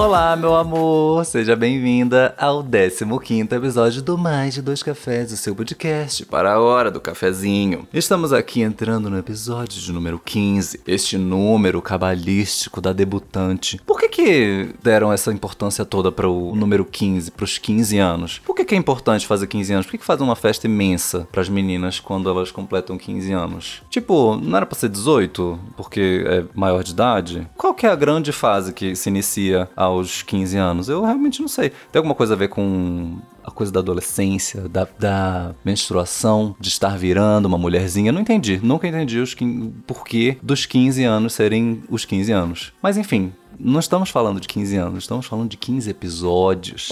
Olá, meu amor! Seja bem-vinda ao 15 episódio do Mais de Dois Cafés, o seu podcast para a hora do cafezinho. Estamos aqui entrando no episódio de número 15, este número cabalístico da debutante. Por que que deram essa importância toda para o número 15, para os 15 anos? Por que que é importante fazer 15 anos? Por que que fazem uma festa imensa para as meninas quando elas completam 15 anos? Tipo, não era para ser 18, porque é maior de idade? Qual que é a grande fase que se inicia aos 15 anos? Eu realmente não sei. Tem alguma coisa a ver com a coisa da adolescência, da, da menstruação, de estar virando uma mulherzinha? Não entendi. Nunca entendi os porquê dos 15 anos serem os 15 anos. Mas enfim, não estamos falando de 15 anos, estamos falando de 15 episódios.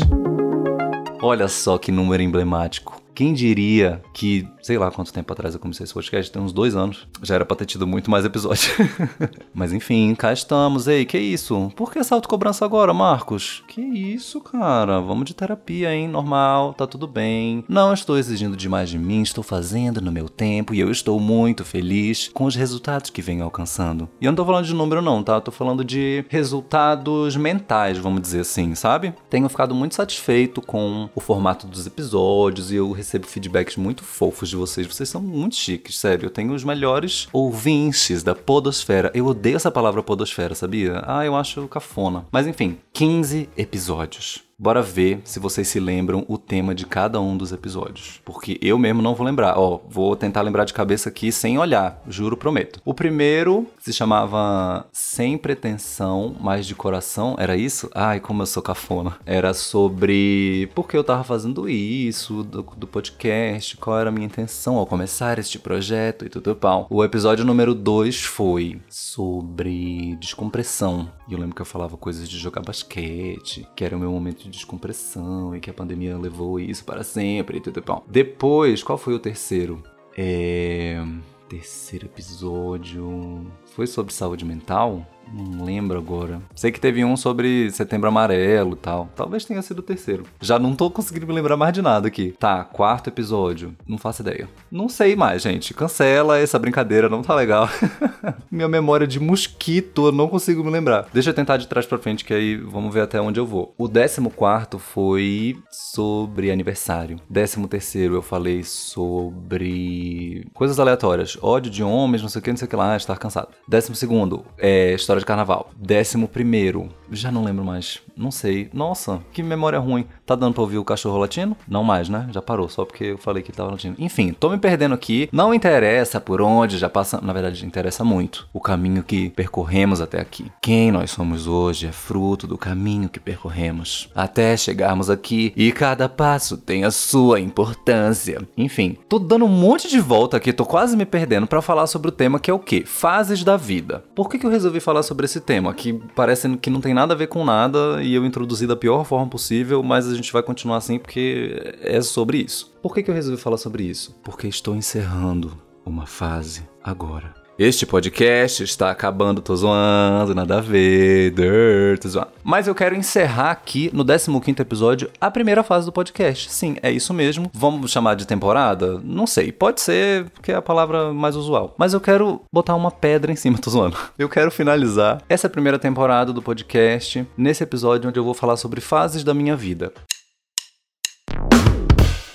Olha só que número emblemático. Quem diria que, sei lá quanto tempo atrás eu comecei esse podcast, tem uns dois anos, já era pra ter tido muito mais episódio. Mas enfim, cá estamos. Ei, que isso? Por que essa autocobrança agora, Marcos? Que isso, cara? Vamos de terapia, hein? Normal, tá tudo bem. Não estou exigindo demais de mim, estou fazendo no meu tempo e eu estou muito feliz com os resultados que venho alcançando. E eu não tô falando de número, não, tá? Eu tô falando de resultados mentais, vamos dizer assim, sabe? Tenho ficado muito satisfeito com o formato dos episódios e eu recebo feedbacks muito fofos de vocês. Vocês são muito chiques, sério. Eu tenho os melhores ouvintes da Podosfera. Eu odeio essa palavra Podosfera, sabia? Ah, eu acho cafona. Mas enfim, 15 episódios. Bora ver se vocês se lembram o tema de cada um dos episódios. Porque eu mesmo não vou lembrar. Ó, vou tentar lembrar de cabeça aqui sem olhar, juro, prometo. O primeiro se chamava Sem Pretensão, mas de Coração. Era isso? Ai, como eu sou cafona. Era sobre por que eu tava fazendo isso, do, do podcast, qual era a minha intenção ao começar este projeto e tudo pau. O episódio número 2 foi sobre descompressão. E eu lembro que eu falava coisas de jogar basquete, que era o meu momento de de descompressão e que a pandemia levou isso para sempre e tudo bom. Depois, qual foi o terceiro? É... Terceiro episódio. Foi sobre saúde mental? Não lembro agora. Sei que teve um sobre setembro amarelo e tal. Talvez tenha sido o terceiro. Já não tô conseguindo me lembrar mais de nada aqui. Tá, quarto episódio. Não faço ideia. Não sei mais, gente. Cancela essa brincadeira, não tá legal. Minha memória de mosquito, eu não consigo me lembrar. Deixa eu tentar de trás pra frente, que aí vamos ver até onde eu vou. O décimo quarto foi sobre aniversário. Décimo terceiro eu falei sobre coisas aleatórias. Ódio de homens, não sei o que, não sei o que lá, estar cansado. Décimo segundo, é história de carnaval. Décimo primeiro, já não lembro mais. Não sei. Nossa, que memória ruim. Tá dando pra ouvir o cachorro latino? Não mais, né? Já parou, só porque eu falei que ele tava latindo. Enfim, tô me perdendo aqui. Não interessa por onde já passa. Na verdade, interessa muito o caminho que percorremos até aqui. Quem nós somos hoje é fruto do caminho que percorremos até chegarmos aqui. E cada passo tem a sua importância. Enfim, tô dando um monte de volta aqui, tô quase me perdendo para falar sobre o tema que é o quê? Fases da vida. Por que, que eu resolvi falar sobre esse tema? Que parece que não tem nada a ver com nada e eu introduzi da pior forma possível, mas gente vai continuar assim porque é sobre isso. Por que, que eu resolvi falar sobre isso? Porque estou encerrando uma fase agora. Este podcast está acabando, tô zoando, nada a ver, tô zoando. Mas eu quero encerrar aqui no 15 episódio a primeira fase do podcast. Sim, é isso mesmo. Vamos chamar de temporada? Não sei, pode ser, porque é a palavra mais usual. Mas eu quero botar uma pedra em cima, tô zoando. Eu quero finalizar essa primeira temporada do podcast nesse episódio onde eu vou falar sobre fases da minha vida.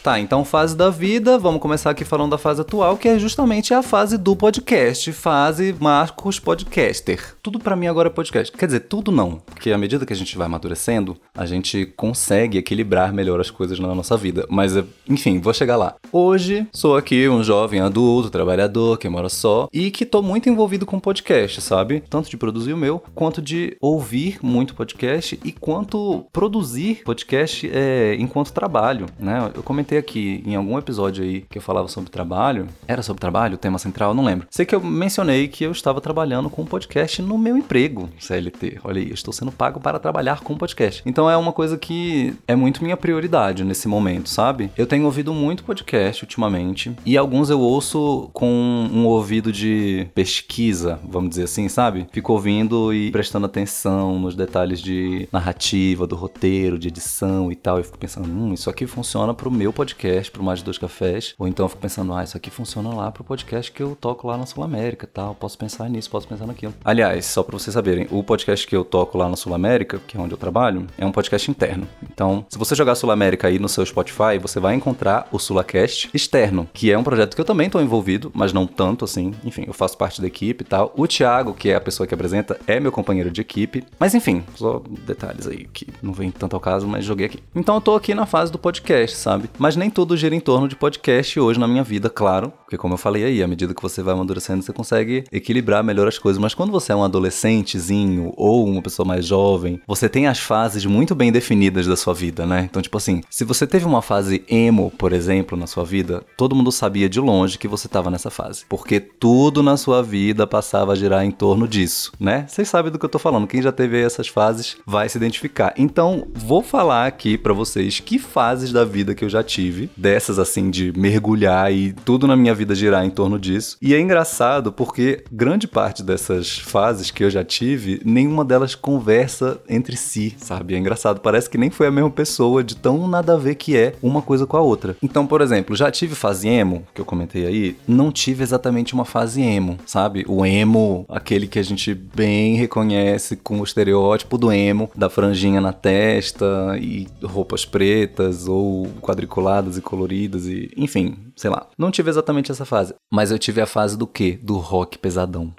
Tá, então fase da vida, vamos começar aqui falando da fase atual, que é justamente a fase do podcast, fase Marcos Podcaster. Tudo para mim agora é podcast. Quer dizer, tudo não, porque à medida que a gente vai amadurecendo, a gente consegue equilibrar melhor as coisas na nossa vida. Mas, enfim, vou chegar lá. Hoje, sou aqui um jovem adulto, trabalhador, que mora só, e que tô muito envolvido com podcast, sabe? Tanto de produzir o meu, quanto de ouvir muito podcast e quanto produzir podcast é, enquanto trabalho, né? Eu comentei aqui em algum episódio aí que eu falava sobre trabalho. Era sobre trabalho, tema central, não lembro. Sei que eu mencionei que eu estava trabalhando com podcast no meu emprego, CLT. Olha aí, estou sendo pago para trabalhar com podcast. Então é uma coisa que é muito minha prioridade nesse momento, sabe? Eu tenho ouvido muito podcast ultimamente e alguns eu ouço com um ouvido de pesquisa, vamos dizer assim, sabe? Fico ouvindo e prestando atenção nos detalhes de narrativa, do roteiro, de edição e tal. E fico pensando, hum, isso aqui funciona pro meu podcast podcast pro Mais de Dois Cafés, ou então eu fico pensando, ah, isso aqui funciona lá pro podcast que eu toco lá na Sul América tal, posso pensar nisso, posso pensar naquilo. Aliás, só pra vocês saberem, o podcast que eu toco lá na Sul América, que é onde eu trabalho, é um podcast interno. Então, se você jogar Sul América aí no seu Spotify, você vai encontrar o Sulacast externo, que é um projeto que eu também tô envolvido, mas não tanto assim. Enfim, eu faço parte da equipe e tal. O Thiago, que é a pessoa que apresenta, é meu companheiro de equipe. Mas enfim, só detalhes aí que não vem tanto ao caso, mas joguei aqui. Então eu tô aqui na fase do podcast, sabe? Mas nem tudo gira em torno de podcast hoje na minha vida, claro. Porque como eu falei aí, à medida que você vai amadurecendo, você consegue equilibrar melhor as coisas. Mas quando você é um adolescentezinho ou uma pessoa mais jovem, você tem as fases muito bem definidas da sua vida, né? Então, tipo assim, se você teve uma fase emo, por exemplo, na sua vida, todo mundo sabia de longe que você tava nessa fase. Porque tudo na sua vida passava a girar em torno disso, né? Vocês sabem do que eu tô falando. Quem já teve essas fases vai se identificar. Então, vou falar aqui para vocês que fases da vida que eu já tive, dessas assim de mergulhar e tudo na minha vida girar em torno disso. E é engraçado porque grande parte dessas fases que eu já tive, nenhuma delas conversa entre si, sabe? É engraçado, parece que nem foi a mesma pessoa, de tão nada a ver que é uma coisa com a outra. Então, por exemplo, já tive fase emo, que eu comentei aí, não tive exatamente uma fase emo, sabe? O emo, aquele que a gente bem reconhece com o estereótipo do emo, da franjinha na testa e roupas pretas ou quadriculadas e coloridas e, enfim, sei lá. Não tive exatamente essa fase, mas eu tive a fase do quê? Do rock pesadão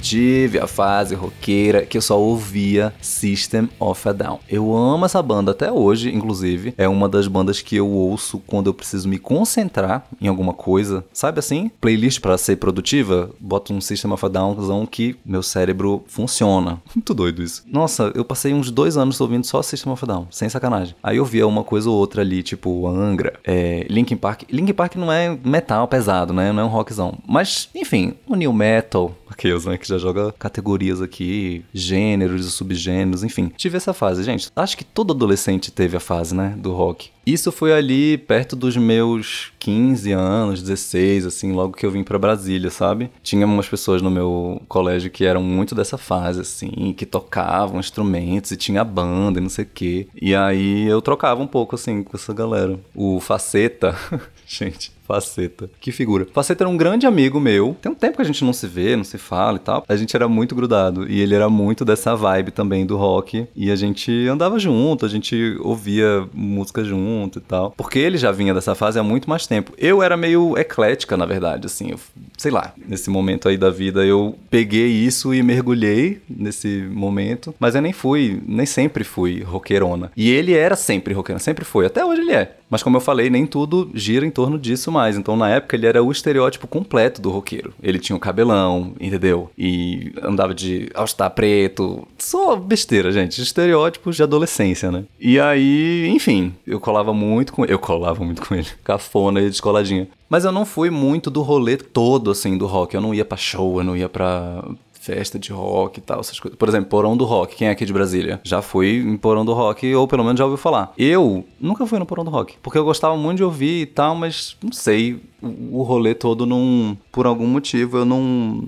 tive a fase roqueira que eu só ouvia System of a Down. Eu amo essa banda até hoje, inclusive. É uma das bandas que eu ouço quando eu preciso me concentrar em alguma coisa. Sabe assim? Playlist para ser produtiva? Boto um System of a Down que meu cérebro funciona. Muito doido isso. Nossa, eu passei uns dois anos ouvindo só System of a Down, sem sacanagem. Aí eu via uma coisa ou outra ali, tipo Angra, é, Linkin Park. Linkin Park não é metal pesado, né? Não é um rockzão. Mas, enfim, o new metal, aqueles, né, que já joga categorias aqui, gêneros e subgêneros, enfim. Tive essa fase, gente. Acho que todo adolescente teve a fase, né, do rock. Isso foi ali perto dos meus 15 anos, 16, assim, logo que eu vim para Brasília, sabe? Tinha umas pessoas no meu colégio que eram muito dessa fase, assim, que tocavam instrumentos e tinha banda e não sei o quê. E aí eu trocava um pouco, assim, com essa galera. O Faceta, gente, Faceta. Que figura. Faceta era um grande amigo meu. Tem um tempo que a gente não se vê, não se fala e tal. A gente era muito grudado. E ele era muito dessa vibe também do rock. E a gente andava junto, a gente ouvia música junto e tal. Porque ele já vinha dessa fase há muito mais tempo. Eu era meio eclética, na verdade, assim. Eu, sei lá, nesse momento aí da vida eu peguei isso e mergulhei nesse momento. Mas eu nem fui, nem sempre fui roqueirona. E ele era sempre roqueirona, sempre foi. Até hoje ele é. Mas como eu falei, nem tudo gira em torno disso mais. Então na época ele era o estereótipo completo do roqueiro. Ele tinha o cabelão, entendeu? E andava de all-star preto. Só besteira, gente. Estereótipos de adolescência, né? E aí, enfim, eu colava muito com Eu colava muito com ele. Cafona descoladinha. Mas eu não fui muito do rolê todo, assim, do rock. Eu não ia pra show, eu não ia pra, festa de rock e tal, essas coisas. Por exemplo, Porão do Rock, quem é aqui de Brasília? Já fui em Porão do Rock, ou pelo menos já ouviu falar. Eu nunca fui no Porão do Rock, porque eu gostava muito de ouvir e tal, mas não sei, o rolê todo não. Por algum motivo eu não,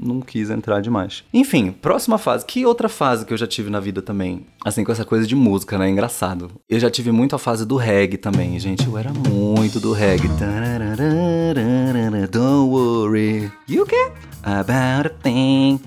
não quis entrar demais. Enfim, próxima fase. Que outra fase que eu já tive na vida também? Assim, com essa coisa de música, né? Engraçado. Eu já tive muito a fase do reggae também, gente. Eu era muito do reggae. Don't worry. You can about a thing.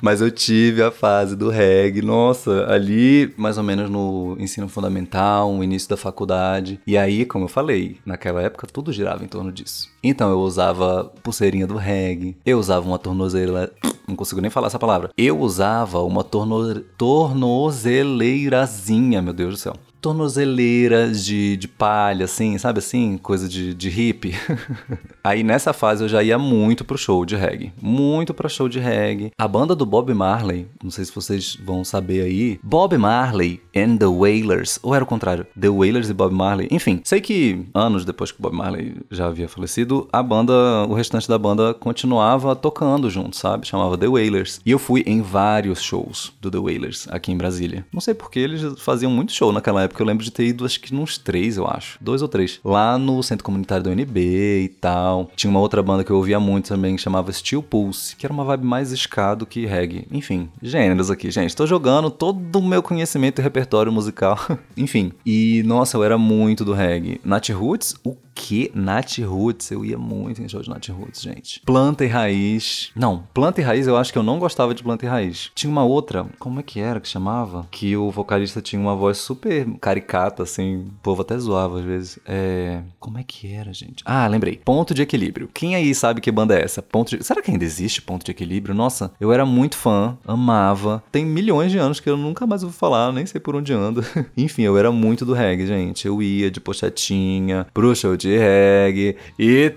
Mas eu tive a fase do reggae, nossa, ali mais ou menos no ensino fundamental, no início da faculdade. E aí, como eu falei, naquela época tudo girava em torno disso. Então eu usava pulseirinha do reggae, eu usava uma tornozeleira. Não consigo nem falar essa palavra. Eu usava uma torno... tornozeleirazinha, meu Deus do céu tornozeleiras de, de palha, assim, sabe assim? Coisa de, de hippie. Aí nessa fase eu já ia muito pro show de reggae. Muito pro show de reggae. A banda do Bob Marley, não sei se vocês vão saber aí. Bob Marley and the Wailers. Ou era o contrário? The Wailers e Bob Marley. Enfim, sei que anos depois que Bob Marley já havia falecido, a banda, o restante da banda continuava tocando junto, sabe? Chamava The Wailers. E eu fui em vários shows do The Wailers aqui em Brasília. Não sei porque eles faziam muito show naquela época porque eu lembro de ter ido acho que nos três, eu acho. Dois ou três. Lá no centro comunitário do NB e tal. Tinha uma outra banda que eu ouvia muito também, que chamava Steel Pulse, que era uma vibe mais ska do que reggae. Enfim, gêneros aqui, gente. Tô jogando todo o meu conhecimento e repertório musical. Enfim. E, nossa, eu era muito do reggae. Nat Roots, o que? Nat Roots, eu ia muito em show de Nat Roots, gente. Planta e Raiz. Não, Planta e Raiz eu acho que eu não gostava de Planta e Raiz. Tinha uma outra, como é que era que chamava? Que o vocalista tinha uma voz super caricata, assim. O povo até zoava às vezes. É. Como é que era, gente? Ah, lembrei. Ponto de Equilíbrio. Quem aí sabe que banda é essa? Ponto de... Será que ainda existe Ponto de Equilíbrio? Nossa, eu era muito fã, amava. Tem milhões de anos que eu nunca mais vou falar, nem sei por onde ando. Enfim, eu era muito do reggae, gente. Eu ia de pochetinha pro show de reggae e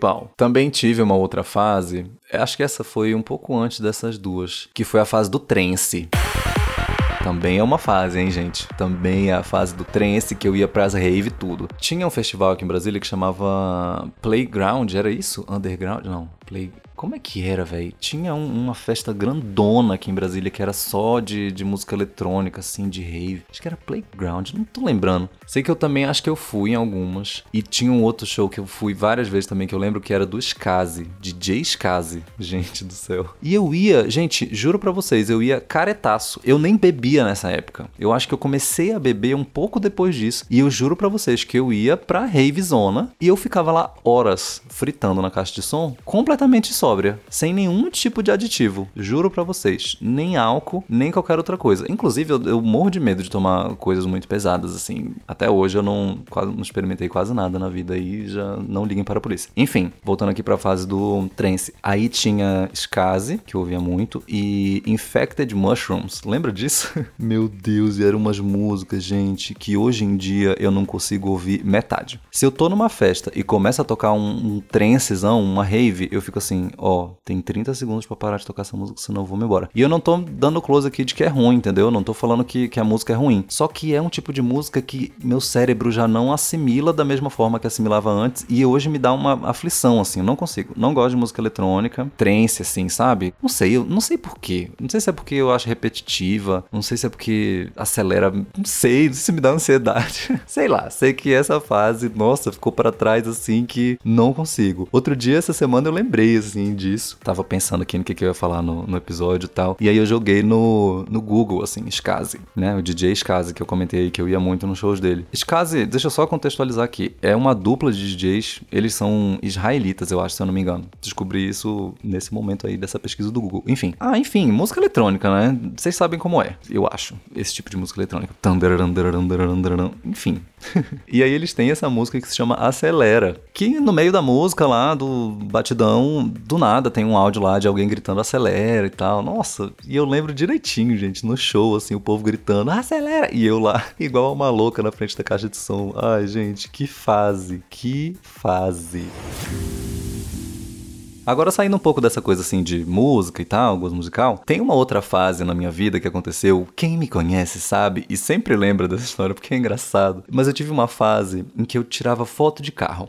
pau. Também tive uma outra fase, acho que essa foi um pouco antes dessas duas, que foi a fase do trance. Também é uma fase, hein, gente? Também é a fase do trance que eu ia pras rave e tudo. Tinha um festival aqui em Brasília que chamava Playground, era isso? Underground? Não, Play... Como é que era, velho? Tinha um, uma festa grandona aqui em Brasília que era só de, de música eletrônica, assim, de rave. Acho que era Playground, não tô lembrando. Sei que eu também acho que eu fui em algumas. E tinha um outro show que eu fui várias vezes também, que eu lembro que era do Skazi, DJ Skazi. Gente do céu. E eu ia, gente, juro pra vocês, eu ia caretaço. Eu nem bebia nessa época. Eu acho que eu comecei a beber um pouco depois disso. E eu juro pra vocês que eu ia pra rave zona e eu ficava lá horas fritando na caixa de som, completamente só sóbria, sem nenhum tipo de aditivo. Juro para vocês. Nem álcool, nem qualquer outra coisa. Inclusive, eu, eu, morro de medo de tomar coisas muito pesadas, assim. Até hoje eu não, quase, não experimentei quase nada na vida e já não liguem para a polícia. Enfim, voltando aqui para a fase do trance. Aí tinha Skazi, que eu ouvia muito, e Infected Mushrooms. Lembra disso? Meu Deus, e eram umas músicas, gente, que hoje em dia eu não consigo ouvir metade. Se eu tô numa festa e começa a tocar um, um uma rave, eu fico assim, ó, tem 30 segundos para parar de tocar essa música, senão eu vou me embora. E eu não tô dando close aqui de que é ruim, entendeu? Eu não tô falando que, que a música é ruim. Só que é um tipo de música que meu cérebro já não assimila da mesma forma que assimilava antes e hoje me dá uma aflição, assim, eu não consigo. Não gosto de música eletrônica, trance, assim, sabe? Não sei, eu não sei porquê. Não sei se é porque eu acho repetitiva, não sei se é porque acelera, não sei, não sei se me dá ansiedade. sei lá, sei que essa fase, nossa, ficou para trás, assim, que não consigo. Outro dia, essa semana, eu lembrei, assim, disso. Tava pensando aqui no que, que eu ia falar no, no, episódio e tal. E aí eu joguei no, no Google, assim, Skazi, né? O DJ Skazi, que eu comentei aí, que eu ia muito nos shows dele. Skazi, deixa eu só contextualizar aqui. É uma dupla de DJs, eles são israelitas, eu acho, se eu não me engano. Descobri isso nesse momento aí dessa pesquisa do Google. Enfim. Ah, enfim, música eletrônica, né? Vocês sabem como é, eu acho, esse tipo de música eletrônica. Enfim. e aí eles têm essa música que se chama Acelera, que no meio da música lá, do batidão, do nada tem um áudio lá de alguém gritando acelera e tal. Nossa, e eu lembro direitinho, gente, no show, assim, o povo gritando acelera. E eu lá, igual uma louca na frente da caixa de som. Ai, gente, que fase, que fase. Agora, saindo um pouco dessa coisa assim de música e tal, gosto musical, tem uma outra fase na minha vida que aconteceu. Quem me conhece sabe e sempre lembra dessa história porque é engraçado. Mas eu tive uma fase em que eu tirava foto de carro.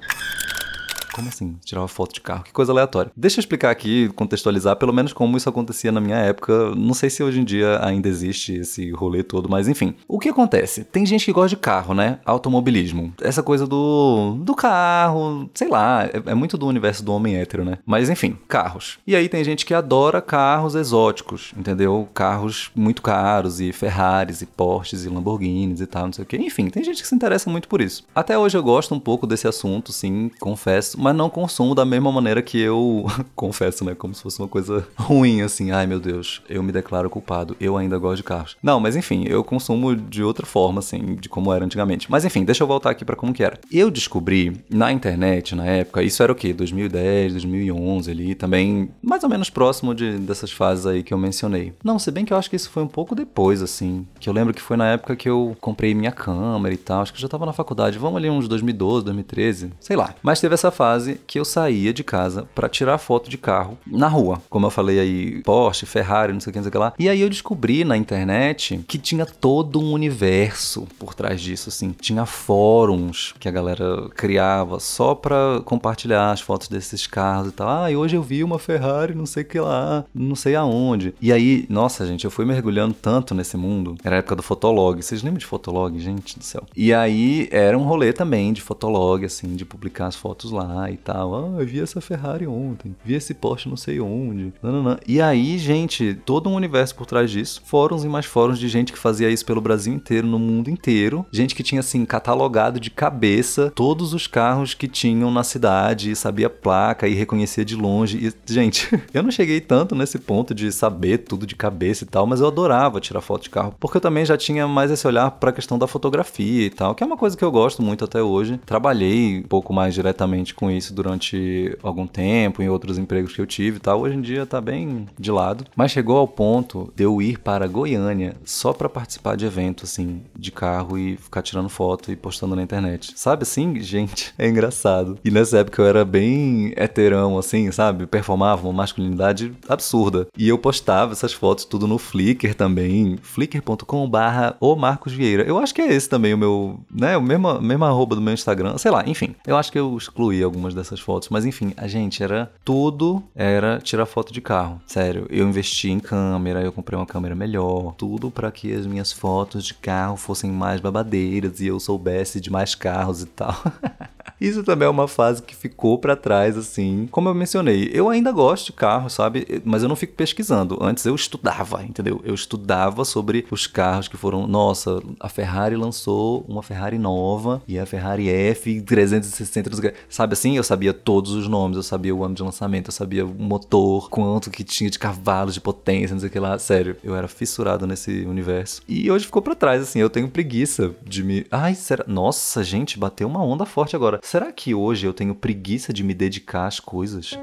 Como assim? Tirava foto de carro? Que coisa aleatória. Deixa eu explicar aqui, contextualizar pelo menos como isso acontecia na minha época. Não sei se hoje em dia ainda existe esse rolê todo, mas enfim. O que acontece? Tem gente que gosta de carro, né? Automobilismo. Essa coisa do, do carro, sei lá, é, é muito do universo do homem hétero, né? Mas enfim, carros. E aí tem gente que adora carros exóticos, entendeu? Carros muito caros e Ferraris e Porsches e Lamborghinis e tal, não sei o que. Enfim, tem gente que se interessa muito por isso. Até hoje eu gosto um pouco desse assunto, sim, confesso mas não consumo da mesma maneira que eu confesso, né? Como se fosse uma coisa ruim, assim. Ai, meu Deus, eu me declaro culpado. Eu ainda gosto de carros. Não, mas enfim, eu consumo de outra forma, assim, de como era antigamente. Mas enfim, deixa eu voltar aqui para como que era. Eu descobri na internet, na época, isso era o quê? 2010, 2011 ali, também mais ou menos próximo de, dessas fases aí que eu mencionei. Não, se bem que eu acho que isso foi um pouco depois, assim. Que eu lembro que foi na época que eu comprei minha câmera e tal. Acho que eu já tava na faculdade. Vamos ali uns 2012, 2013, sei lá. Mas teve essa fase fase que eu saía de casa para tirar foto de carro na rua. Como eu falei aí, Porsche, Ferrari, não sei o que, não sei o que lá. E aí eu descobri na internet que tinha todo um universo por trás disso, assim. Tinha fóruns que a galera criava só pra compartilhar as fotos desses carros e tal. Ah, e hoje eu vi uma Ferrari, não sei o que lá, não sei aonde. E aí, nossa, gente, eu fui mergulhando tanto nesse mundo. Era a época do Fotolog. Vocês lembram de Fotolog, gente do céu? E aí era um rolê também de Fotolog, assim, de publicar as fotos lá e tal. Ah, eu vi essa Ferrari ontem, vi esse Porsche não sei onde. Não, não, não. E aí, gente, todo um universo por trás disso. Fóruns e mais fóruns de gente que fazia isso pelo Brasil inteiro, no mundo inteiro. Gente que tinha, assim, catalogado de cabeça todos os carros que tinham na cidade, sabia placa e reconhecia de longe. E, gente, eu não cheguei tanto nesse ponto de saber tudo de cabeça e tal, mas eu adorava tirar foto de carro, porque eu também já tinha mais esse olhar para a questão da fotografia e tal, que é uma coisa que eu gosto muito até hoje. Trabalhei um pouco mais diretamente com isso durante algum tempo, em outros empregos que eu tive e tal. Hoje em dia tá bem de lado, mas chegou ao ponto de eu ir para Goiânia só para participar de evento assim, de carro e ficar tirando foto e postando na internet. Sabe assim, gente, é engraçado. E nessa época eu era bem heterão assim, sabe? Performava uma masculinidade absurda. E eu postava essas fotos tudo no Flickr também, flickr.com/barra o Marcos Vieira. Eu acho que é esse também o meu, né, o mesmo, mesmo arroba do meu Instagram, sei lá, enfim. Eu acho que eu excluí algumas dessas fotos, mas enfim, a gente era tudo era tirar foto de carro. Sério, eu investi em câmera, eu comprei uma câmera melhor, tudo para que as minhas fotos de carro fossem mais babadeiras e eu soubesse de mais carros e tal. Isso também é uma fase que ficou para trás, assim. Como eu mencionei, eu ainda gosto de carro, sabe? Mas eu não fico pesquisando. Antes eu estudava, entendeu? Eu estudava sobre os carros que foram. Nossa, a Ferrari lançou uma Ferrari nova e a Ferrari F360, sabe assim? Eu sabia todos os nomes, eu sabia o ano de lançamento, eu sabia o motor, quanto que tinha de cavalos de potência, não sei o que lá. Sério, eu era fissurado nesse universo. E hoje ficou para trás, assim. Eu tenho preguiça de me. Ai, será? Nossa, gente, bateu uma onda forte agora. Será que hoje eu tenho preguiça de me dedicar às coisas?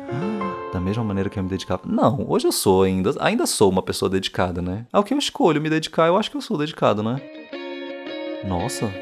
Da mesma maneira que eu me dedicava? Não, hoje eu sou ainda, ainda sou uma pessoa dedicada, né? Ao que eu escolho me dedicar, eu acho que eu sou dedicado, né? Nossa,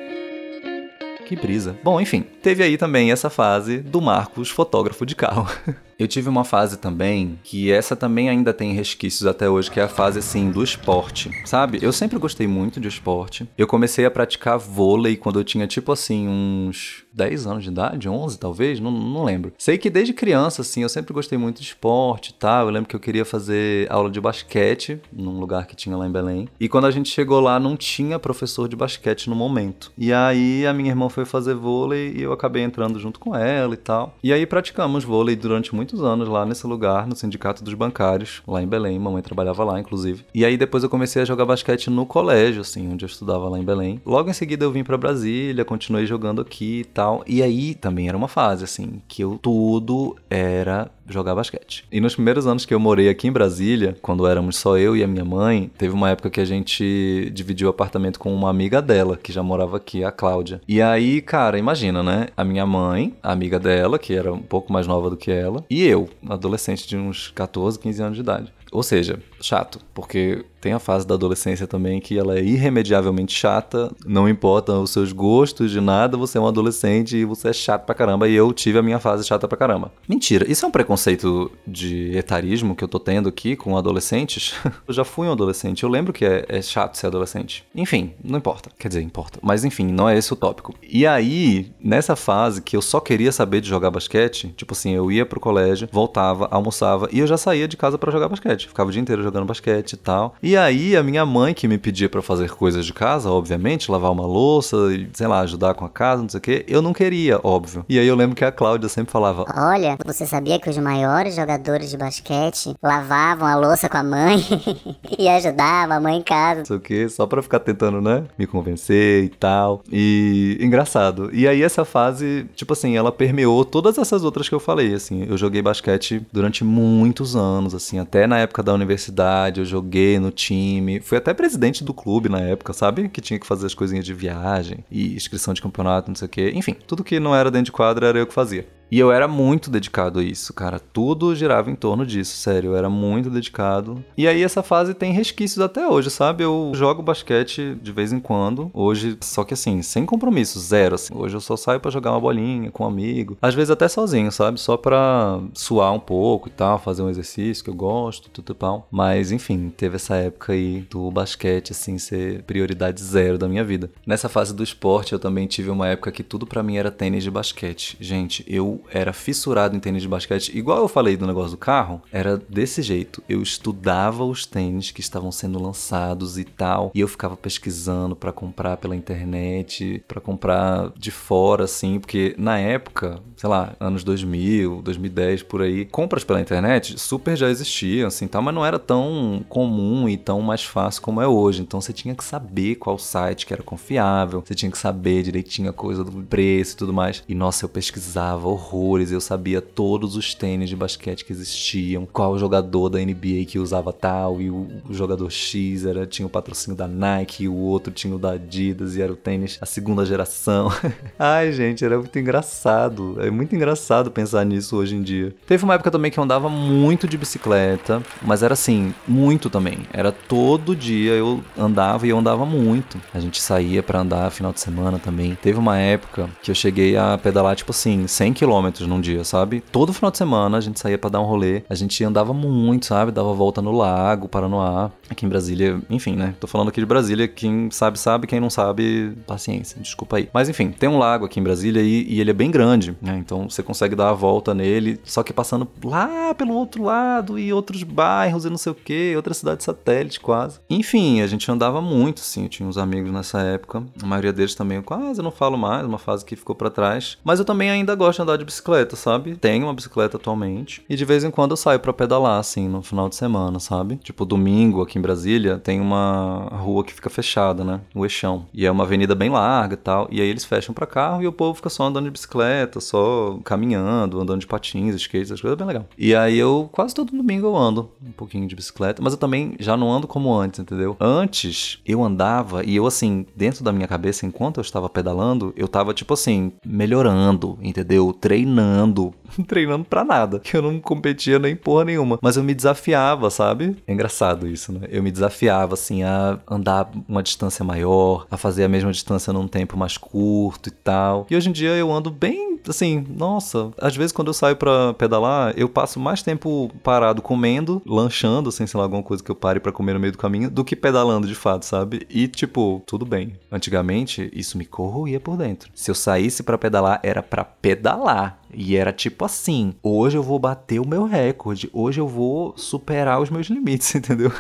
que brisa. Bom, enfim, teve aí também essa fase do Marcos, fotógrafo de carro. Eu tive uma fase também que essa também ainda tem resquícios até hoje, que é a fase assim do esporte, sabe? Eu sempre gostei muito de esporte. Eu comecei a praticar vôlei quando eu tinha tipo assim uns 10 anos de idade, 11 talvez, não, não lembro. Sei que desde criança assim eu sempre gostei muito de esporte e tal. Eu lembro que eu queria fazer aula de basquete num lugar que tinha lá em Belém. E quando a gente chegou lá não tinha professor de basquete no momento. E aí a minha irmã foi fazer vôlei e eu acabei entrando junto com ela e tal. E aí praticamos vôlei durante muito muitos anos lá nesse lugar, no Sindicato dos Bancários, lá em Belém. Mamãe trabalhava lá, inclusive. E aí depois eu comecei a jogar basquete no colégio, assim, onde eu estudava lá em Belém. Logo em seguida eu vim para Brasília, continuei jogando aqui e tal. E aí também era uma fase, assim, que eu tudo era jogar basquete. E nos primeiros anos que eu morei aqui em Brasília, quando éramos só eu e a minha mãe, teve uma época que a gente dividiu o apartamento com uma amiga dela, que já morava aqui, a Cláudia. E aí, cara, imagina, né? A minha mãe, a amiga dela, que era um pouco mais nova do que ela, e eu, adolescente de uns 14, 15 anos de idade. Ou seja, chato, porque tem a fase da adolescência também que ela é irremediavelmente chata, não importa os seus gostos de nada, você é um adolescente e você é chato pra caramba, e eu tive a minha fase chata pra caramba. Mentira, isso é um preconceito de etarismo que eu tô tendo aqui com adolescentes? eu já fui um adolescente, eu lembro que é, é chato ser adolescente. Enfim, não importa, quer dizer, importa, mas enfim, não é esse o tópico. E aí, nessa fase que eu só queria saber de jogar basquete, tipo assim, eu ia pro colégio, voltava, almoçava e eu já saía de casa para jogar basquete, ficava o dia inteiro jogando basquete e tal. E aí a minha mãe que me pedia para fazer coisas de casa, obviamente, lavar uma louça, sei lá, ajudar com a casa, não sei o quê, eu não queria, óbvio. E aí eu lembro que a Cláudia sempre falava: Olha, você sabia que os maiores jogadores de basquete lavavam a louça com a mãe e ajudavam a mãe em casa? Não sei o quê, só pra ficar tentando, né? Me convencer e tal. E engraçado. E aí essa fase, tipo assim, ela permeou todas essas outras que eu falei, assim. Eu joguei basquete durante muitos anos, assim, até na época da universidade, eu joguei no time. Fui até presidente do clube na época, sabe? Que tinha que fazer as coisinhas de viagem e inscrição de campeonato, não sei o quê. Enfim, tudo que não era dentro de quadra era eu que fazia. E eu era muito dedicado a isso, cara. Tudo girava em torno disso, sério. Eu era muito dedicado. E aí essa fase tem resquícios até hoje, sabe? Eu jogo basquete de vez em quando. Hoje, só que assim, sem compromisso, zero. Assim. Hoje eu só saio para jogar uma bolinha com um amigo. Às vezes até sozinho, sabe? Só pra suar um pouco e tal, fazer um exercício que eu gosto, tudo pau. Mas enfim, teve essa época aí do basquete, assim, ser prioridade zero da minha vida. Nessa fase do esporte, eu também tive uma época que tudo para mim era tênis de basquete. Gente, eu era fissurado em tênis de basquete. Igual eu falei do negócio do carro, era desse jeito. Eu estudava os tênis que estavam sendo lançados e tal, e eu ficava pesquisando para comprar pela internet, para comprar de fora, assim, porque na época, sei lá, anos 2000, 2010, por aí, compras pela internet super já existiam, assim, tal, mas não era tão comum e tão mais fácil como é hoje. Então você tinha que saber qual site que era confiável, você tinha que saber direitinho a coisa do preço e tudo mais. E nossa, eu pesquisava horrores, eu sabia todos os tênis de basquete que existiam, qual jogador da NBA que usava tal, e o, o jogador X era, tinha o patrocínio da Nike, e o outro tinha o da Adidas, e era o tênis a segunda geração. Ai, gente, era muito engraçado. É muito engraçado pensar nisso hoje em dia. Teve uma época também que eu andava muito de bicicleta, mas era assim, muito também. Era todo dia eu andava e eu andava muito. A gente saía para andar final de semana também. Teve uma época que eu cheguei a pedalar, tipo assim, 100 km num dia, sabe? Todo final de semana a gente saía para dar um rolê. A gente andava muito, sabe? Dava volta no lago, Paranoá. Aqui em Brasília, enfim, né? Tô falando aqui de Brasília. Quem sabe, sabe. Quem não sabe, paciência. Desculpa aí. Mas enfim, tem um lago aqui em Brasília e, e ele é bem grande, né? Então você consegue dar a volta nele, só que passando lá pelo outro lado e outros bairros e não sei o que, outra cidade satélite quase. Enfim, a gente andava muito, assim. Eu tinha uns amigos nessa época. A maioria deles também eu quase não falo mais, uma fase que ficou para trás. Mas eu também ainda gosto de andar de bicicleta, sabe? Tenho uma bicicleta atualmente. E de vez em quando eu saio para pedalar, assim, no final de semana, sabe? Tipo, domingo aqui em Brasília tem uma rua que fica fechada, né? O Eixão. E é uma avenida bem larga e tal. E aí eles fecham para carro e o povo fica só andando de bicicleta, só caminhando, andando de patins, skate, essas coisas, é bem legal. E aí eu quase todo domingo eu ando um pouquinho de bicicleta, mas eu também já não ando como antes, entendeu? Antes eu andava e eu assim, dentro da minha cabeça, enquanto eu estava pedalando, eu tava tipo assim, melhorando, entendeu? Treinando, treinando pra nada, que eu não competia nem porra nenhuma, mas eu me desafiava, sabe? É engraçado isso, né? Eu me desafiava assim a andar uma distância maior, a fazer a mesma distância num tempo mais curto e tal. E hoje em dia eu ando bem, assim, nossa, às vezes quando eu saio para pedalar, eu passo mais tempo parado comendo, lanchando, assim, sei lá, alguma coisa que eu pare para comer no meio do caminho, do que pedalando de fato, sabe? E tipo, tudo bem. Antigamente, isso me corroía por dentro. Se eu saísse para pedalar, era para pedalar. E era tipo assim: hoje eu vou bater o meu recorde, hoje eu vou superar os meus limites, entendeu?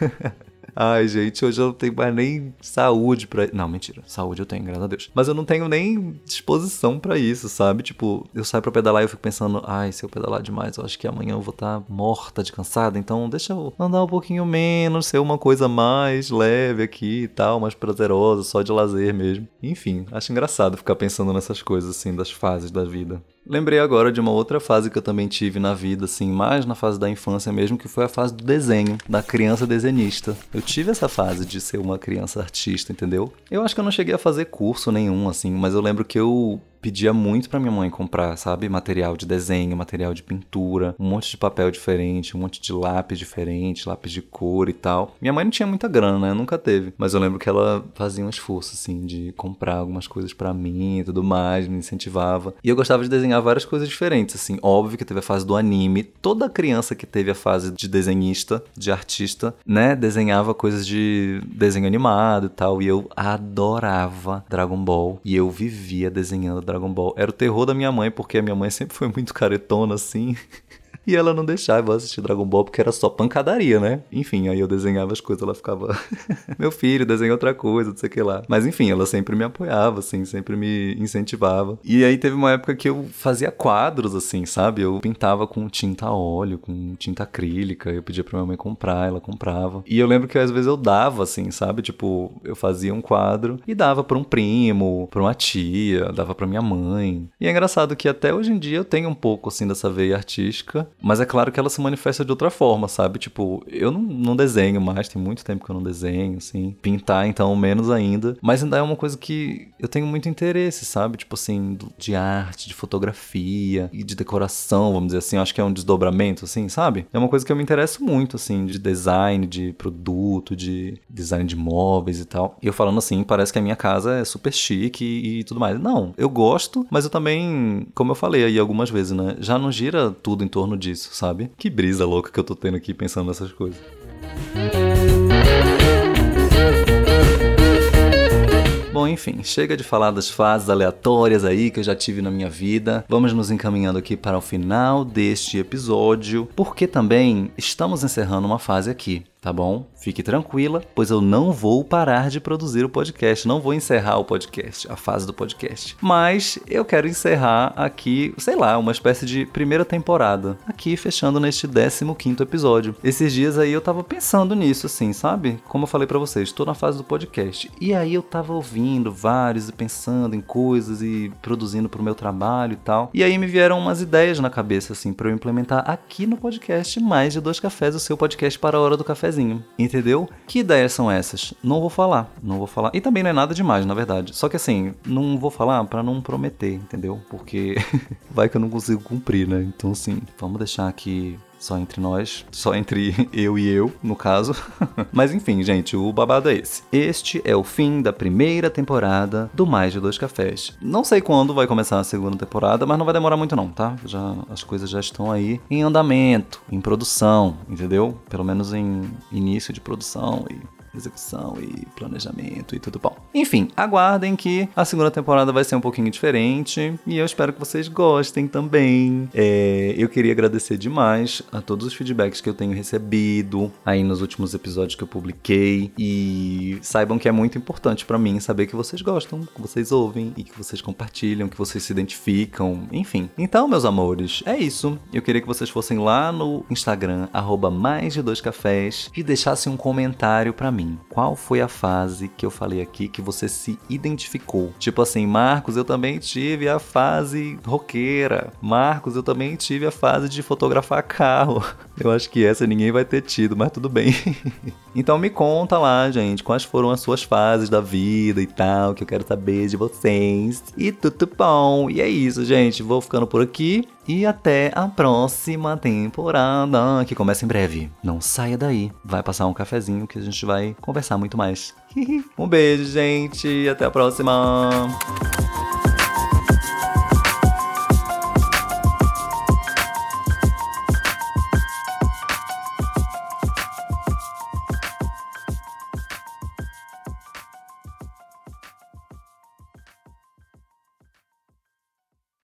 Ai, gente, hoje eu não tenho mais nem saúde pra. Não, mentira. Saúde eu tenho, graças a Deus. Mas eu não tenho nem disposição para isso, sabe? Tipo, eu saio pra pedalar e eu fico pensando, ai, se eu pedalar demais, eu acho que amanhã eu vou estar tá morta de cansada. Então deixa eu andar um pouquinho menos, ser uma coisa mais leve aqui e tal, mais prazerosa, só de lazer mesmo. Enfim, acho engraçado ficar pensando nessas coisas assim, das fases da vida. Lembrei agora de uma outra fase que eu também tive na vida, assim, mais na fase da infância mesmo, que foi a fase do desenho, da criança desenhista. Eu tive essa fase de ser uma criança artista, entendeu? Eu acho que eu não cheguei a fazer curso nenhum, assim, mas eu lembro que eu pedia muito para minha mãe comprar, sabe? Material de desenho, material de pintura, um monte de papel diferente, um monte de lápis diferente, lápis de cor e tal. Minha mãe não tinha muita grana, né? Nunca teve. Mas eu lembro que ela fazia um esforço, assim, de comprar algumas coisas para mim e tudo mais, me incentivava. E eu gostava de desenhar várias coisas diferentes, assim. Óbvio que teve a fase do anime. Toda criança que teve a fase de desenhista, de artista, né? Desenhava coisas de desenho animado e tal. E eu adorava Dragon Ball. E eu vivia desenhando Dragon Dragon Ball. Era o terror da minha mãe, porque a minha mãe sempre foi muito caretona assim. E ela não deixava eu assistir Dragon Ball porque era só pancadaria, né? Enfim, aí eu desenhava as coisas, ela ficava. Meu filho, desenha outra coisa, não sei o que lá. Mas enfim, ela sempre me apoiava, assim, sempre me incentivava. E aí teve uma época que eu fazia quadros, assim, sabe? Eu pintava com tinta óleo, com tinta acrílica. Eu pedia pra minha mãe comprar, ela comprava. E eu lembro que às vezes eu dava, assim, sabe? Tipo, eu fazia um quadro e dava pra um primo, pra uma tia, dava pra minha mãe. E é engraçado que até hoje em dia eu tenho um pouco, assim, dessa veia artística Mas é claro que ela se manifesta de outra forma, sabe? Tipo, eu não, não desenho mais, tem muito tempo que eu não desenho, assim. Pintar, então, menos ainda. Mas ainda é uma coisa que eu tenho muito interesse, sabe? Tipo assim, de arte, de fotografia e de decoração, vamos dizer assim. Eu acho que é um desdobramento, assim, sabe? É uma coisa que eu me interesso muito, assim, de design, de produto, de design de móveis e tal. E eu falando assim, parece que a minha casa é super chique e, e tudo mais. Não, eu gosto, mas eu também, como eu falei aí algumas vezes, né? Já não gira tudo em torno disso, sabe? Que brisa louca que eu tô tendo aqui pensando nessas coisas. Bom, enfim, chega de falar das fases aleatórias aí que eu já tive na minha vida. Vamos nos encaminhando aqui para o final deste episódio, porque também estamos encerrando uma fase aqui tá bom? Fique tranquila, pois eu não vou parar de produzir o podcast, não vou encerrar o podcast, a fase do podcast. Mas eu quero encerrar aqui, sei lá, uma espécie de primeira temporada, aqui fechando neste 15 episódio. Esses dias aí eu tava pensando nisso, assim, sabe? Como eu falei para vocês, tô na fase do podcast. E aí eu tava ouvindo vários e pensando em coisas e produzindo pro meu trabalho e tal. E aí me vieram umas ideias na cabeça, assim, para eu implementar aqui no podcast Mais de Dois Cafés, o seu podcast para a hora do cafezinho entendeu? Que ideias são essas? Não vou falar, não vou falar. E também não é nada demais, na verdade. Só que assim, não vou falar para não prometer, entendeu? Porque vai que eu não consigo cumprir, né? Então assim, vamos deixar aqui só entre nós, só entre eu e eu, no caso. Mas enfim, gente, o babado é esse. Este é o fim da primeira temporada do Mais de Dois Cafés. Não sei quando vai começar a segunda temporada, mas não vai demorar muito não, tá? Já as coisas já estão aí em andamento, em produção, entendeu? Pelo menos em início de produção e execução e planejamento e tudo bom. Enfim, aguardem que a segunda temporada vai ser um pouquinho diferente e eu espero que vocês gostem também. É, eu queria agradecer demais a todos os feedbacks que eu tenho recebido aí nos últimos episódios que eu publiquei e saibam que é muito importante para mim saber que vocês gostam, que vocês ouvem e que vocês compartilham, que vocês se identificam, enfim. Então, meus amores, é isso. Eu queria que vocês fossem lá no Instagram, mais de dois cafés e deixassem um comentário para mim mim, qual foi a fase que eu falei aqui que você se identificou? Tipo assim, Marcos, eu também tive a fase roqueira. Marcos, eu também tive a fase de fotografar carro. Eu acho que essa ninguém vai ter tido, mas tudo bem. então me conta lá, gente, quais foram as suas fases da vida e tal, que eu quero saber de vocês. E tudo bom. E é isso, gente. Vou ficando por aqui. E até a próxima temporada, que começa em breve. Não saia daí, vai passar um cafezinho que a gente vai conversar muito mais. um beijo, gente, e até a próxima!